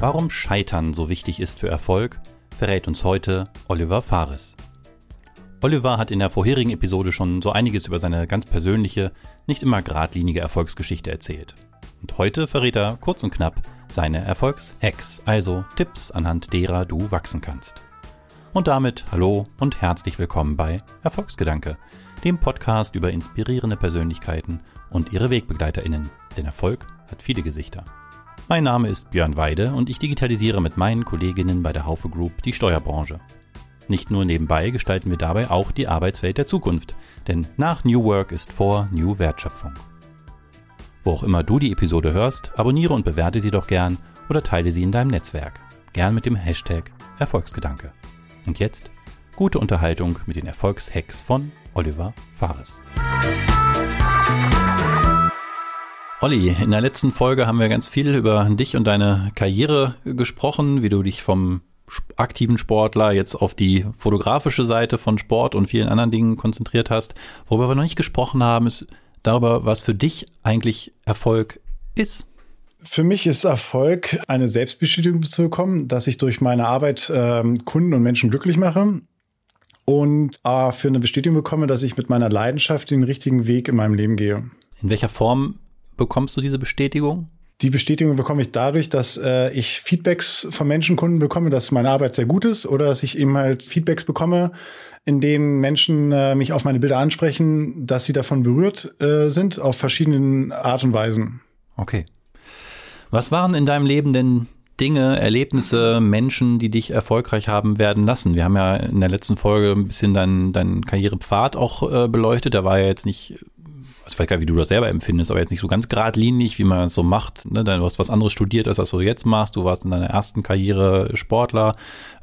Warum Scheitern so wichtig ist für Erfolg, verrät uns heute Oliver Fares. Oliver hat in der vorherigen Episode schon so einiges über seine ganz persönliche, nicht immer geradlinige Erfolgsgeschichte erzählt. Und heute verrät er kurz und knapp seine Erfolgshacks, also Tipps, anhand derer du wachsen kannst. Und damit hallo und herzlich willkommen bei Erfolgsgedanke, dem Podcast über inspirierende Persönlichkeiten und ihre WegbegleiterInnen. Denn Erfolg hat viele Gesichter. Mein Name ist Björn Weide und ich digitalisiere mit meinen Kolleginnen bei der Haufe Group die Steuerbranche. Nicht nur nebenbei gestalten wir dabei auch die Arbeitswelt der Zukunft, denn nach New Work ist vor New Wertschöpfung. Wo auch immer du die Episode hörst, abonniere und bewerte sie doch gern oder teile sie in deinem Netzwerk. Gern mit dem Hashtag Erfolgsgedanke. Und jetzt gute Unterhaltung mit den Erfolgshacks von Oliver Fares. Olli, in der letzten Folge haben wir ganz viel über dich und deine Karriere gesprochen, wie du dich vom aktiven Sportler jetzt auf die fotografische Seite von Sport und vielen anderen Dingen konzentriert hast. Worüber wir noch nicht gesprochen haben, ist darüber, was für dich eigentlich Erfolg ist. Für mich ist Erfolg, eine Selbstbestätigung zu bekommen, dass ich durch meine Arbeit ähm, Kunden und Menschen glücklich mache und äh, für eine Bestätigung bekomme, dass ich mit meiner Leidenschaft den richtigen Weg in meinem Leben gehe. In welcher Form bekommst du diese Bestätigung? Die Bestätigung bekomme ich dadurch, dass äh, ich Feedbacks von Menschenkunden bekomme, dass meine Arbeit sehr gut ist oder dass ich eben halt Feedbacks bekomme, in denen Menschen äh, mich auf meine Bilder ansprechen, dass sie davon berührt äh, sind auf verschiedenen Art und Weisen. Okay. Was waren in deinem Leben denn Dinge, Erlebnisse, Menschen, die dich erfolgreich haben werden lassen? Wir haben ja in der letzten Folge ein bisschen deinen dein Karrierepfad auch äh, beleuchtet. Der war ja jetzt nicht also vielleicht gar nicht, wie du das selber empfindest, aber jetzt nicht so ganz geradlinig, wie man es so macht. Ne? Du hast was anderes studiert, als was du jetzt machst. Du warst in deiner ersten Karriere Sportler.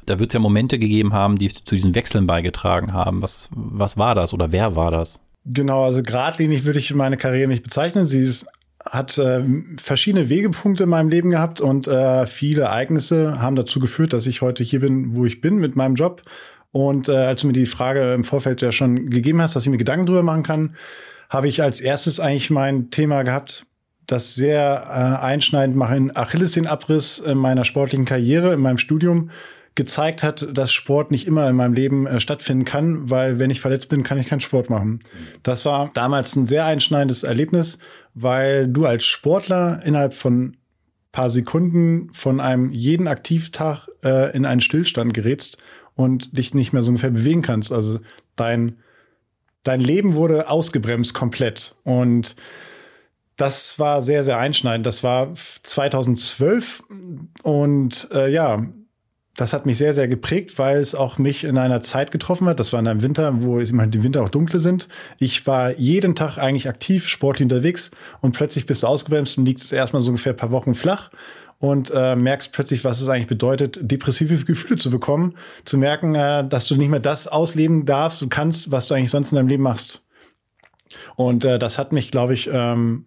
Da wird es ja Momente gegeben haben, die zu diesen Wechseln beigetragen haben. Was, was war das oder wer war das? Genau, also geradlinig würde ich meine Karriere nicht bezeichnen. Sie ist, hat äh, verschiedene Wegepunkte in meinem Leben gehabt und äh, viele Ereignisse haben dazu geführt, dass ich heute hier bin, wo ich bin mit meinem Job. Und äh, als du mir die Frage im Vorfeld ja schon gegeben hast, dass ich mir Gedanken drüber machen kann, habe ich als erstes eigentlich mein Thema gehabt, das sehr äh, einschneidend mein Achillessenenabriss in meiner sportlichen Karriere, in meinem Studium gezeigt hat, dass Sport nicht immer in meinem Leben äh, stattfinden kann, weil wenn ich verletzt bin, kann ich keinen Sport machen. Das war damals ein sehr einschneidendes Erlebnis, weil du als Sportler innerhalb von paar Sekunden von einem jeden Aktivtag äh, in einen Stillstand gerätst und dich nicht mehr so ungefähr bewegen kannst. Also dein dein Leben wurde ausgebremst komplett. Und das war sehr, sehr einschneidend. Das war 2012 und äh, ja, das hat mich sehr, sehr geprägt, weil es auch mich in einer Zeit getroffen hat. Das war in einem Winter, wo die Winter auch dunkle sind. Ich war jeden Tag eigentlich aktiv, sportlich unterwegs und plötzlich bist du ausgebremst und liegt es erstmal so ungefähr ein paar Wochen flach und äh, merkst plötzlich, was es eigentlich bedeutet, depressive Gefühle zu bekommen, zu merken, äh, dass du nicht mehr das ausleben darfst und kannst, was du eigentlich sonst in deinem Leben machst. Und äh, das hat mich, glaube ich, ähm,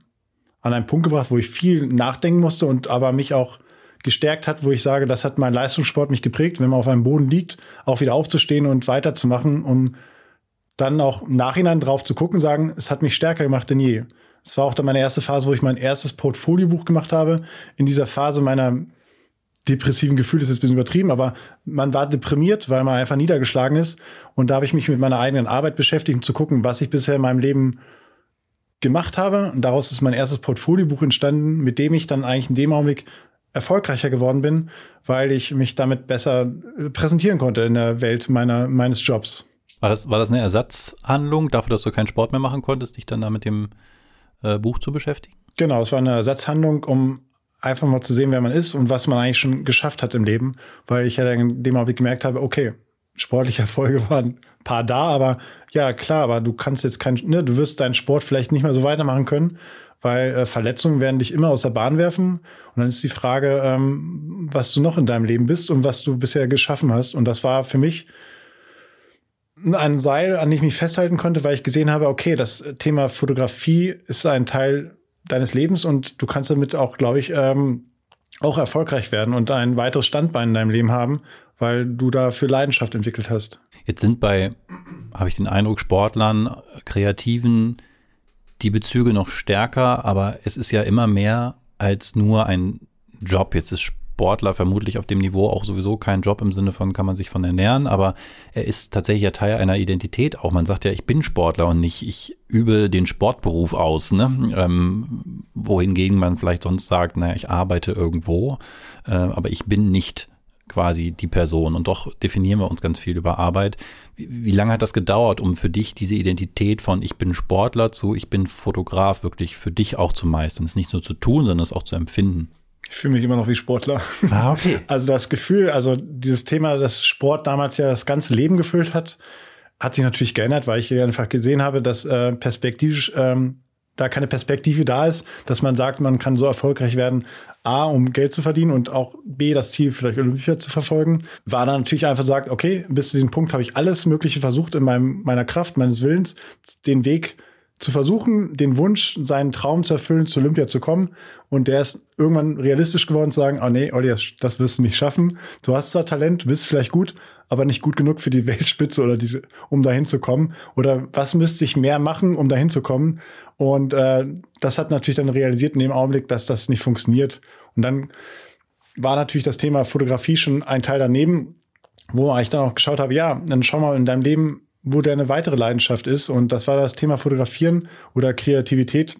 an einen Punkt gebracht, wo ich viel nachdenken musste und aber mich auch gestärkt hat, wo ich sage, das hat mein Leistungssport mich geprägt, wenn man auf einem Boden liegt, auch wieder aufzustehen und weiterzumachen, um dann auch im Nachhinein drauf zu gucken, sagen, es hat mich stärker gemacht denn je. Es war auch dann meine erste Phase, wo ich mein erstes Portfoliobuch gemacht habe. In dieser Phase meiner depressiven Gefühle ist jetzt ein bisschen übertrieben, aber man war deprimiert, weil man einfach niedergeschlagen ist. Und da habe ich mich mit meiner eigenen Arbeit beschäftigt, um zu gucken, was ich bisher in meinem Leben gemacht habe. Und daraus ist mein erstes Portfoliobuch entstanden, mit dem ich dann eigentlich in dem Augenblick erfolgreicher geworden bin, weil ich mich damit besser präsentieren konnte in der Welt meiner, meines Jobs. War das, war das eine Ersatzhandlung dafür, dass du keinen Sport mehr machen konntest, dich dann da mit dem äh, Buch zu beschäftigen? Genau, es war eine Ersatzhandlung, um einfach mal zu sehen, wer man ist und was man eigentlich schon geschafft hat im Leben, weil ich ja in dem Augenblick gemerkt habe, okay, sportliche Erfolge waren ein paar da, aber ja, klar, aber du kannst jetzt kein, ne, du wirst deinen Sport vielleicht nicht mehr so weitermachen können, weil äh, Verletzungen werden dich immer aus der Bahn werfen. Und dann ist die Frage, ähm, was du noch in deinem Leben bist und was du bisher geschaffen hast. Und das war für mich ein Seil, an dem ich mich festhalten konnte, weil ich gesehen habe, okay, das Thema Fotografie ist ein Teil deines Lebens und du kannst damit auch, glaube ich, ähm, auch erfolgreich werden und ein weiteres Standbein in deinem Leben haben, weil du dafür Leidenschaft entwickelt hast. Jetzt sind bei, habe ich den Eindruck, Sportlern, Kreativen die Bezüge noch stärker, aber es ist ja immer mehr als nur ein Job. Jetzt ist Sportler vermutlich auf dem Niveau auch sowieso keinen Job im Sinne von kann man sich von ernähren, aber er ist tatsächlich ja Teil einer Identität auch. Man sagt ja, ich bin Sportler und nicht ich übe den Sportberuf aus, ne? Ähm, wohingegen man vielleicht sonst sagt, naja, ich arbeite irgendwo, äh, aber ich bin nicht quasi die Person. Und doch definieren wir uns ganz viel über Arbeit. Wie, wie lange hat das gedauert, um für dich diese Identität von ich bin Sportler zu ich bin Fotograf wirklich für dich auch zu meistern? Es nicht nur zu tun, sondern es auch zu empfinden. Ich fühle mich immer noch wie Sportler. Ah, okay. Also das Gefühl, also dieses Thema, dass Sport damals ja das ganze Leben gefüllt hat, hat sich natürlich geändert, weil ich einfach gesehen habe, dass äh, perspektivisch ähm, da keine Perspektive da ist, dass man sagt, man kann so erfolgreich werden, A, um Geld zu verdienen und auch B, das Ziel vielleicht Olympia zu verfolgen, war dann natürlich einfach sagt, okay, bis zu diesem Punkt habe ich alles Mögliche versucht in meinem, meiner Kraft, meines Willens, den Weg zu versuchen, den Wunsch, seinen Traum zu erfüllen, zu Olympia zu kommen. Und der ist irgendwann realistisch geworden, zu sagen, oh nee, Olli, das wirst du nicht schaffen. Du hast zwar Talent, bist vielleicht gut, aber nicht gut genug für die Weltspitze oder diese, um dahin zu kommen. Oder was müsste ich mehr machen, um dahin zu kommen? Und äh, das hat natürlich dann realisiert in dem Augenblick, dass das nicht funktioniert. Und dann war natürlich das Thema Fotografie schon ein Teil daneben, wo ich dann auch geschaut habe, ja, dann schau mal in deinem Leben, wo deine weitere Leidenschaft ist. Und das war das Thema Fotografieren oder Kreativität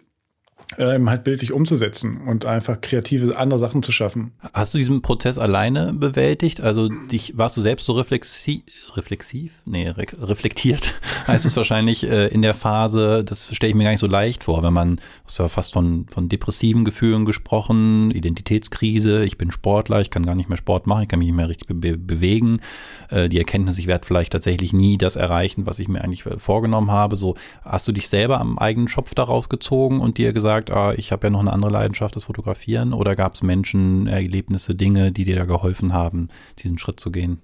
ähm, halt bildlich umzusetzen und einfach kreative andere Sachen zu schaffen. Hast du diesen Prozess alleine bewältigt? Also dich warst du selbst so reflexi reflexiv? Nee, re reflektiert heißt es wahrscheinlich äh, in der Phase, das stelle ich mir gar nicht so leicht vor, wenn man, du hast ja fast von, von depressiven Gefühlen gesprochen, Identitätskrise, ich bin Sportler, ich kann gar nicht mehr Sport machen, ich kann mich nicht mehr richtig be bewegen. Äh, die Erkenntnis, ich werde vielleicht tatsächlich nie das erreichen, was ich mir eigentlich vorgenommen habe. So, hast du dich selber am eigenen Schopf daraus gezogen und dir gesagt, gesagt, ah, ich habe ja noch eine andere Leidenschaft, das Fotografieren? Oder gab es Menschen, Erlebnisse, Dinge, die dir da geholfen haben, diesen Schritt zu gehen?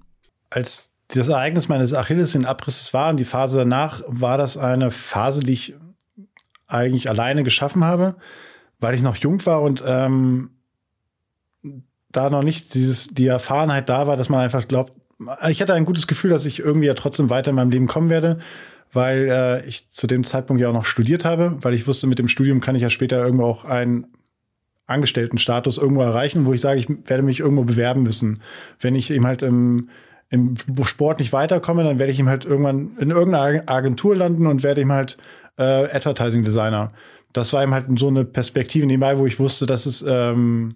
Als das Ereignis meines Achilles in Abriss war und die Phase danach, war das eine Phase, die ich eigentlich alleine geschaffen habe, weil ich noch jung war und ähm, da noch nicht dieses, die Erfahrenheit da war, dass man einfach glaubt, ich hatte ein gutes Gefühl, dass ich irgendwie ja trotzdem weiter in meinem Leben kommen werde weil äh, ich zu dem Zeitpunkt ja auch noch studiert habe, weil ich wusste, mit dem Studium kann ich ja später irgendwo auch einen Angestelltenstatus irgendwo erreichen, wo ich sage, ich werde mich irgendwo bewerben müssen. Wenn ich eben halt im, im Sport nicht weiterkomme, dann werde ich ihm halt irgendwann in irgendeiner Agentur landen und werde ihm halt äh, Advertising Designer. Das war eben halt so eine Perspektive nebenbei, wo ich wusste, dass es ähm,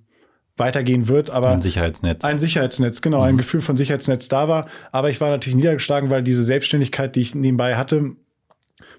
weitergehen wird, aber ein Sicherheitsnetz. Ein Sicherheitsnetz, genau, mhm. ein Gefühl von Sicherheitsnetz da war. Aber ich war natürlich niedergeschlagen, weil diese Selbstständigkeit, die ich nebenbei hatte,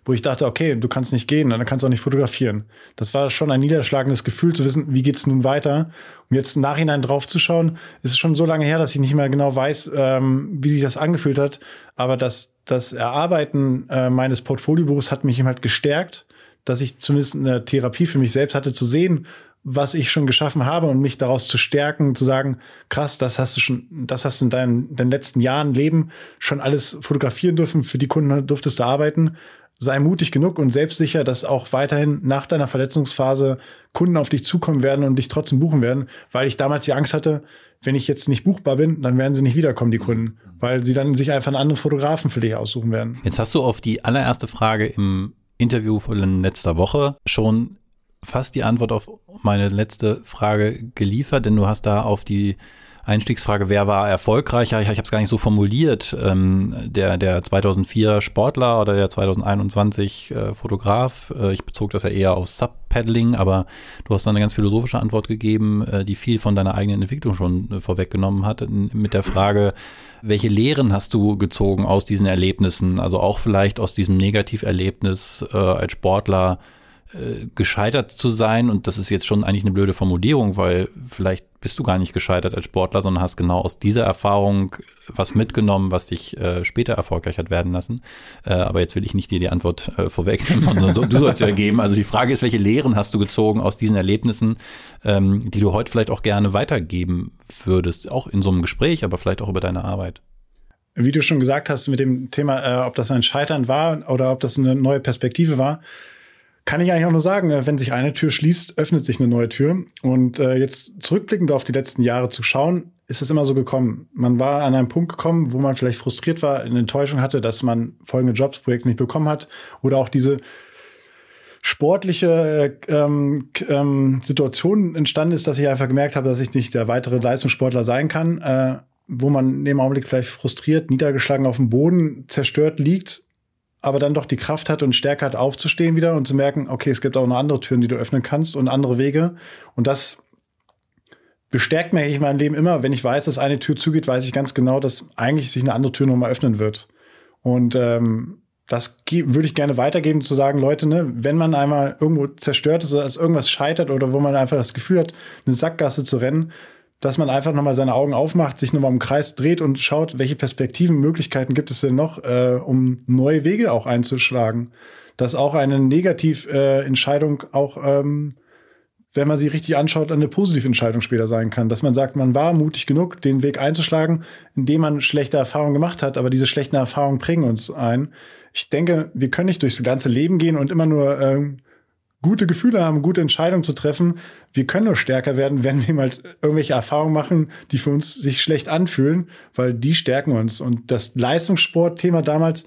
wo ich dachte, okay, du kannst nicht gehen, dann kannst du auch nicht fotografieren. Das war schon ein niederschlagendes Gefühl zu wissen, wie geht's nun weiter. Um jetzt im Nachhinein drauf zu schauen, ist es schon so lange her, dass ich nicht mehr genau weiß, ähm, wie sich das angefühlt hat. Aber das, das Erarbeiten äh, meines Portfoliobuchs hat mich eben halt gestärkt, dass ich zumindest eine Therapie für mich selbst hatte, zu sehen, was ich schon geschaffen habe und mich daraus zu stärken, zu sagen, krass, das hast du schon, das hast du in deinen, deinen letzten Jahren Leben schon alles fotografieren dürfen, für die Kunden durftest du arbeiten. Sei mutig genug und selbstsicher, dass auch weiterhin nach deiner Verletzungsphase Kunden auf dich zukommen werden und dich trotzdem buchen werden, weil ich damals die Angst hatte, wenn ich jetzt nicht buchbar bin, dann werden sie nicht wiederkommen, die Kunden, weil sie dann sich einfach einen anderen Fotografen für dich aussuchen werden. Jetzt hast du auf die allererste Frage im Interview von letzter Woche schon fast die Antwort auf meine letzte Frage geliefert, denn du hast da auf die Einstiegsfrage, wer war erfolgreicher? Ich, ich habe es gar nicht so formuliert. Ähm, der, der 2004 Sportler oder der 2021 äh, Fotograf. Äh, ich bezog das ja eher auf Subpaddling, aber du hast dann eine ganz philosophische Antwort gegeben, äh, die viel von deiner eigenen Entwicklung schon äh, vorweggenommen hat, mit der Frage, welche Lehren hast du gezogen aus diesen Erlebnissen? Also auch vielleicht aus diesem Negativerlebnis äh, als Sportler äh, gescheitert zu sein, und das ist jetzt schon eigentlich eine blöde Formulierung, weil vielleicht bist du gar nicht gescheitert als Sportler, sondern hast genau aus dieser Erfahrung was mitgenommen, was dich äh, später erfolgreich hat werden lassen. Äh, aber jetzt will ich nicht dir die Antwort äh, vorwegnehmen, sondern so, du sollst ja geben. Also die Frage ist, welche Lehren hast du gezogen aus diesen Erlebnissen, ähm, die du heute vielleicht auch gerne weitergeben würdest, auch in so einem Gespräch, aber vielleicht auch über deine Arbeit? Wie du schon gesagt hast mit dem Thema, äh, ob das ein Scheitern war oder ob das eine neue Perspektive war, kann ich eigentlich auch nur sagen, äh, wenn sich eine Tür schließt, öffnet sich eine neue Tür. Und äh, jetzt zurückblickend auf die letzten Jahre zu schauen, ist es immer so gekommen. Man war an einem Punkt gekommen, wo man vielleicht frustriert war, eine Enttäuschung hatte, dass man folgende Jobsprojekte nicht bekommen hat. Oder auch diese sportliche äh, ähm, ähm, Situation entstanden ist, dass ich einfach gemerkt habe, dass ich nicht der weitere Leistungssportler sein kann, äh, wo man in dem Augenblick vielleicht frustriert, niedergeschlagen auf dem Boden, zerstört liegt, aber dann doch die Kraft hat und Stärke hat, aufzustehen wieder und zu merken, okay, es gibt auch noch andere Türen, die du öffnen kannst und andere Wege. Und das bestärkt mir eigentlich mein Leben immer. Wenn ich weiß, dass eine Tür zugeht, weiß ich ganz genau, dass eigentlich sich eine andere Tür nochmal öffnen wird. Und ähm, das würde ich gerne weitergeben, zu sagen, Leute, ne, wenn man einmal irgendwo zerstört ist, als irgendwas scheitert oder wo man einfach das Gefühl hat, eine Sackgasse zu rennen, dass man einfach nochmal seine Augen aufmacht, sich nochmal im Kreis dreht und schaut, welche Perspektiven, Möglichkeiten gibt es denn noch, äh, um neue Wege auch einzuschlagen. Dass auch eine Negativentscheidung äh, auch, ähm, wenn man sie richtig anschaut, eine positive Entscheidung später sein kann. Dass man sagt, man war mutig genug, den Weg einzuschlagen, indem man schlechte Erfahrungen gemacht hat, aber diese schlechten Erfahrungen prägen uns ein. Ich denke, wir können nicht durchs ganze Leben gehen und immer nur ähm, gute Gefühle haben, gute Entscheidungen zu treffen. Wir können nur stärker werden, wenn wir mal irgendwelche Erfahrungen machen, die für uns sich schlecht anfühlen, weil die stärken uns. Und das Leistungssportthema damals,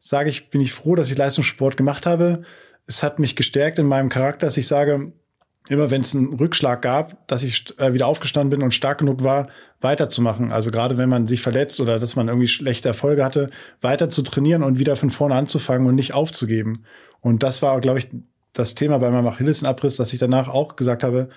sage ich, bin ich froh, dass ich Leistungssport gemacht habe. Es hat mich gestärkt in meinem Charakter, dass ich sage, immer wenn es einen Rückschlag gab, dass ich äh, wieder aufgestanden bin und stark genug war, weiterzumachen. Also gerade wenn man sich verletzt oder dass man irgendwie schlechte Erfolge hatte, weiter zu trainieren und wieder von vorne anzufangen und nicht aufzugeben. Und das war, glaube ich, das Thema bei meinem Achillesenabriss, dass ich danach auch gesagt habe,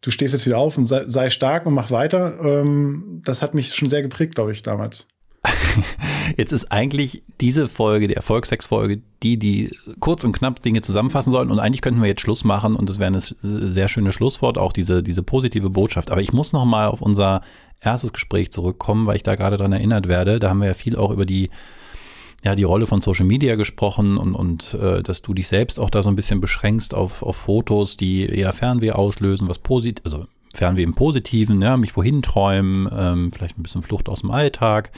du stehst jetzt wieder auf und sei, sei stark und mach weiter. Ähm, das hat mich schon sehr geprägt, glaube ich, damals. Jetzt ist eigentlich diese Folge, die Erfolgsex-Folge, die, die kurz und knapp Dinge zusammenfassen sollen. Und eigentlich könnten wir jetzt Schluss machen und das wäre ein sehr schönes Schlusswort, auch diese, diese positive Botschaft. Aber ich muss noch mal auf unser erstes Gespräch zurückkommen, weil ich da gerade dran erinnert werde. Da haben wir ja viel auch über die ja die Rolle von Social Media gesprochen und, und äh, dass du dich selbst auch da so ein bisschen beschränkst auf, auf Fotos, die eher Fernweh auslösen, was positiv, also Fernweh im Positiven, ja, mich wohin träumen, ähm, vielleicht ein bisschen Flucht aus dem Alltag.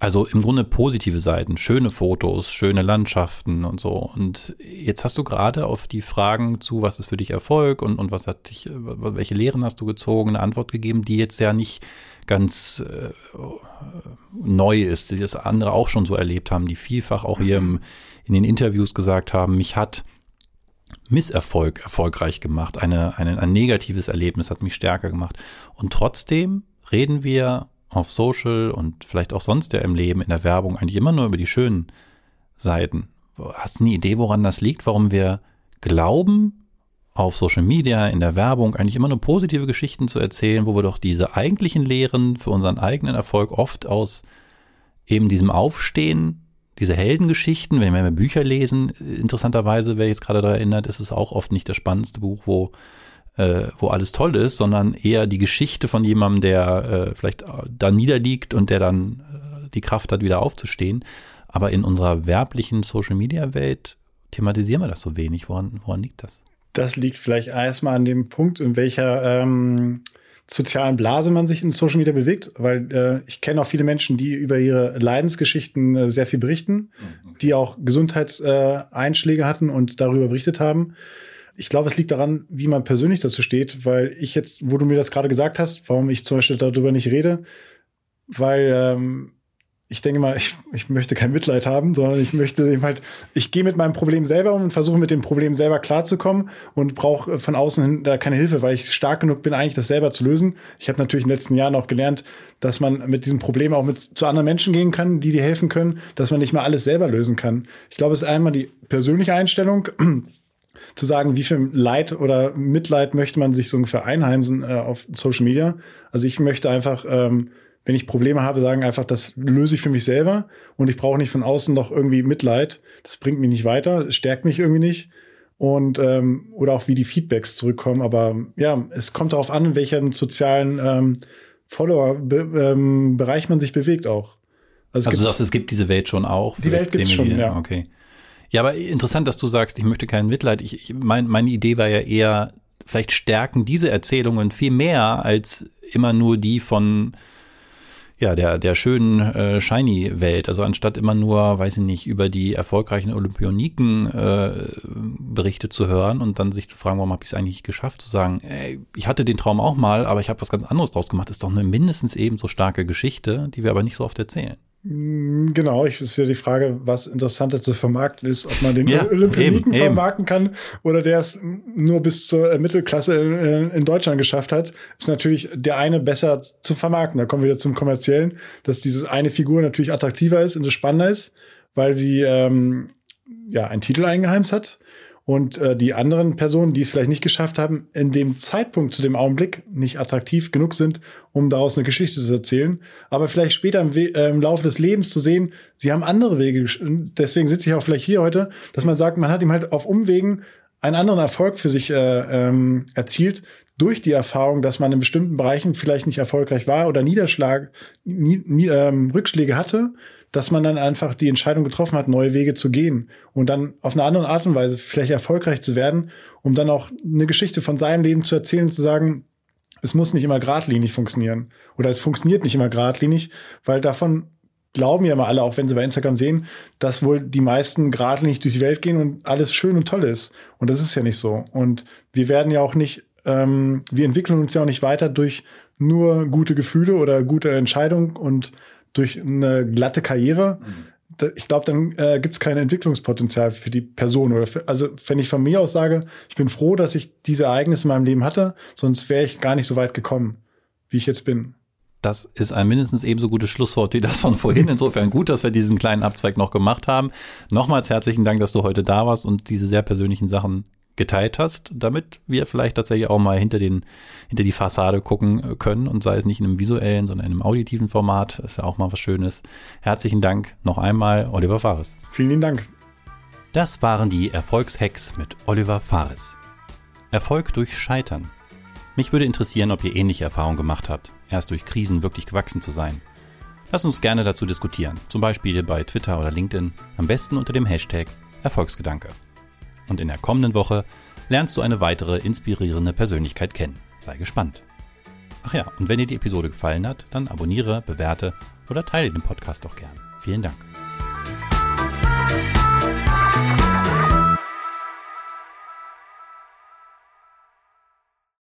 Also im Grunde positive Seiten, schöne Fotos, schöne Landschaften und so. Und jetzt hast du gerade auf die Fragen zu, was ist für dich Erfolg und, und was hat dich, welche Lehren hast du gezogen, eine Antwort gegeben, die jetzt ja nicht ganz äh, neu ist, die das andere auch schon so erlebt haben, die vielfach auch hier im, in den Interviews gesagt haben, mich hat Misserfolg erfolgreich gemacht, eine, eine, ein negatives Erlebnis hat mich stärker gemacht. Und trotzdem reden wir auf Social und vielleicht auch sonst ja im Leben, in der Werbung eigentlich immer nur über die schönen Seiten. Hast du eine Idee, woran das liegt, warum wir glauben, auf Social Media, in der Werbung eigentlich immer nur positive Geschichten zu erzählen, wo wir doch diese eigentlichen Lehren für unseren eigenen Erfolg oft aus eben diesem Aufstehen, diese Heldengeschichten, wenn wir Bücher lesen, interessanterweise, wer jetzt gerade daran erinnert, ist es auch oft nicht das spannendste Buch, wo, äh, wo alles toll ist, sondern eher die Geschichte von jemandem, der äh, vielleicht da niederliegt und der dann äh, die Kraft hat, wieder aufzustehen. Aber in unserer werblichen Social-Media-Welt thematisieren wir das so wenig. Woran, woran liegt das? Das liegt vielleicht erstmal an dem Punkt, in welcher ähm, sozialen Blase man sich in Social Media bewegt, weil äh, ich kenne auch viele Menschen, die über ihre Leidensgeschichten äh, sehr viel berichten, mhm, okay. die auch Gesundheitseinschläge äh, hatten und darüber berichtet haben. Ich glaube, es liegt daran, wie man persönlich dazu steht, weil ich jetzt, wo du mir das gerade gesagt hast, warum ich zum Beispiel darüber nicht rede, weil ähm, ich denke mal, ich, ich möchte kein Mitleid haben, sondern ich möchte eben halt, ich gehe mit meinem Problem selber um und versuche mit dem Problem selber klarzukommen und brauche von außen hin da keine Hilfe, weil ich stark genug bin, eigentlich das selber zu lösen. Ich habe natürlich in den letzten Jahren auch gelernt, dass man mit diesem Problem auch mit zu anderen Menschen gehen kann, die dir helfen können, dass man nicht mal alles selber lösen kann. Ich glaube, es ist einmal die persönliche Einstellung, zu sagen, wie viel Leid oder Mitleid möchte man sich so ungefähr einheimsen äh, auf Social Media. Also ich möchte einfach ähm, wenn ich Probleme habe, sagen einfach, das löse ich für mich selber und ich brauche nicht von außen noch irgendwie Mitleid. Das bringt mich nicht weiter, es stärkt mich irgendwie nicht. Und ähm, oder auch wie die Feedbacks zurückkommen. Aber ja, es kommt darauf an, in welchem sozialen ähm, Follower-Bereich ähm, man sich bewegt auch. Also, also das, es gibt diese Welt schon auch. Die Welt gibt es schon, ja. Okay. Ja, aber interessant, dass du sagst, ich möchte kein Mitleid. Ich, ich mein, meine Idee war ja eher, vielleicht stärken diese Erzählungen viel mehr als immer nur die von ja, der, der schönen äh, Shiny-Welt. Also anstatt immer nur, weiß ich nicht, über die erfolgreichen Olympioniken äh, Berichte zu hören und dann sich zu fragen, warum habe ich es eigentlich geschafft, zu sagen, ey, ich hatte den Traum auch mal, aber ich habe was ganz anderes draus gemacht, ist doch eine mindestens ebenso starke Geschichte, die wir aber nicht so oft erzählen. Mm, genau, ich ist ja die Frage, was interessanter zu vermarkten ist, ob man den ja, Olympioniken vermarkten kann oder der es nur bis zur Mittelklasse in, in, Deutschland geschafft hat, ist natürlich der eine besser zu vermarkten. Da kommen wir wieder zum kommerziellen, dass diese eine Figur natürlich attraktiver ist und spannender ist, weil sie ähm, ja einen Titel eingeheimst hat und äh, die anderen Personen, die es vielleicht nicht geschafft haben, in dem Zeitpunkt zu dem Augenblick nicht attraktiv genug sind, um daraus eine Geschichte zu erzählen, aber vielleicht später im, We äh, im Laufe des Lebens zu sehen, sie haben andere Wege. Deswegen sitze ich auch vielleicht hier heute, dass man sagt, man hat ihm halt auf Umwegen einen anderen Erfolg für sich äh, ähm, erzielt, durch die Erfahrung, dass man in bestimmten Bereichen vielleicht nicht erfolgreich war oder Niederschlag, nie, nie, ähm, Rückschläge hatte dass man dann einfach die Entscheidung getroffen hat, neue Wege zu gehen und dann auf eine andere Art und Weise vielleicht erfolgreich zu werden, um dann auch eine Geschichte von seinem Leben zu erzählen, zu sagen, es muss nicht immer geradlinig funktionieren oder es funktioniert nicht immer geradlinig, weil davon glauben ja mal alle, auch wenn sie bei Instagram sehen, dass wohl die meisten geradlinig durch die Welt gehen und alles schön und toll ist. Und das ist ja nicht so. Und wir werden ja auch nicht, ähm, wir entwickeln uns ja auch nicht weiter durch nur gute Gefühle oder gute Entscheidungen und durch eine glatte Karriere, mhm. ich glaube, dann äh, gibt es kein Entwicklungspotenzial für die Person. Oder für, also, wenn ich von mir aus sage, ich bin froh, dass ich diese Ereignisse in meinem Leben hatte, sonst wäre ich gar nicht so weit gekommen, wie ich jetzt bin. Das ist ein mindestens ebenso gutes Schlusswort wie das von vorhin. Insofern gut, dass wir diesen kleinen Abzweig noch gemacht haben. Nochmals herzlichen Dank, dass du heute da warst und diese sehr persönlichen Sachen geteilt hast, damit wir vielleicht tatsächlich auch mal hinter den, hinter die Fassade gucken können und sei es nicht in einem visuellen, sondern in einem auditiven Format. ist ja auch mal was Schönes. Herzlichen Dank noch einmal, Oliver Fares. Vielen Dank. Das waren die Erfolgshacks mit Oliver Fares. Erfolg durch Scheitern. Mich würde interessieren, ob ihr ähnliche Erfahrungen gemacht habt, erst durch Krisen wirklich gewachsen zu sein. Lasst uns gerne dazu diskutieren, zum Beispiel bei Twitter oder LinkedIn, am besten unter dem Hashtag Erfolgsgedanke. Und in der kommenden Woche lernst du eine weitere inspirierende Persönlichkeit kennen. Sei gespannt. Ach ja, und wenn dir die Episode gefallen hat, dann abonniere, bewerte oder teile den Podcast doch gern. Vielen Dank.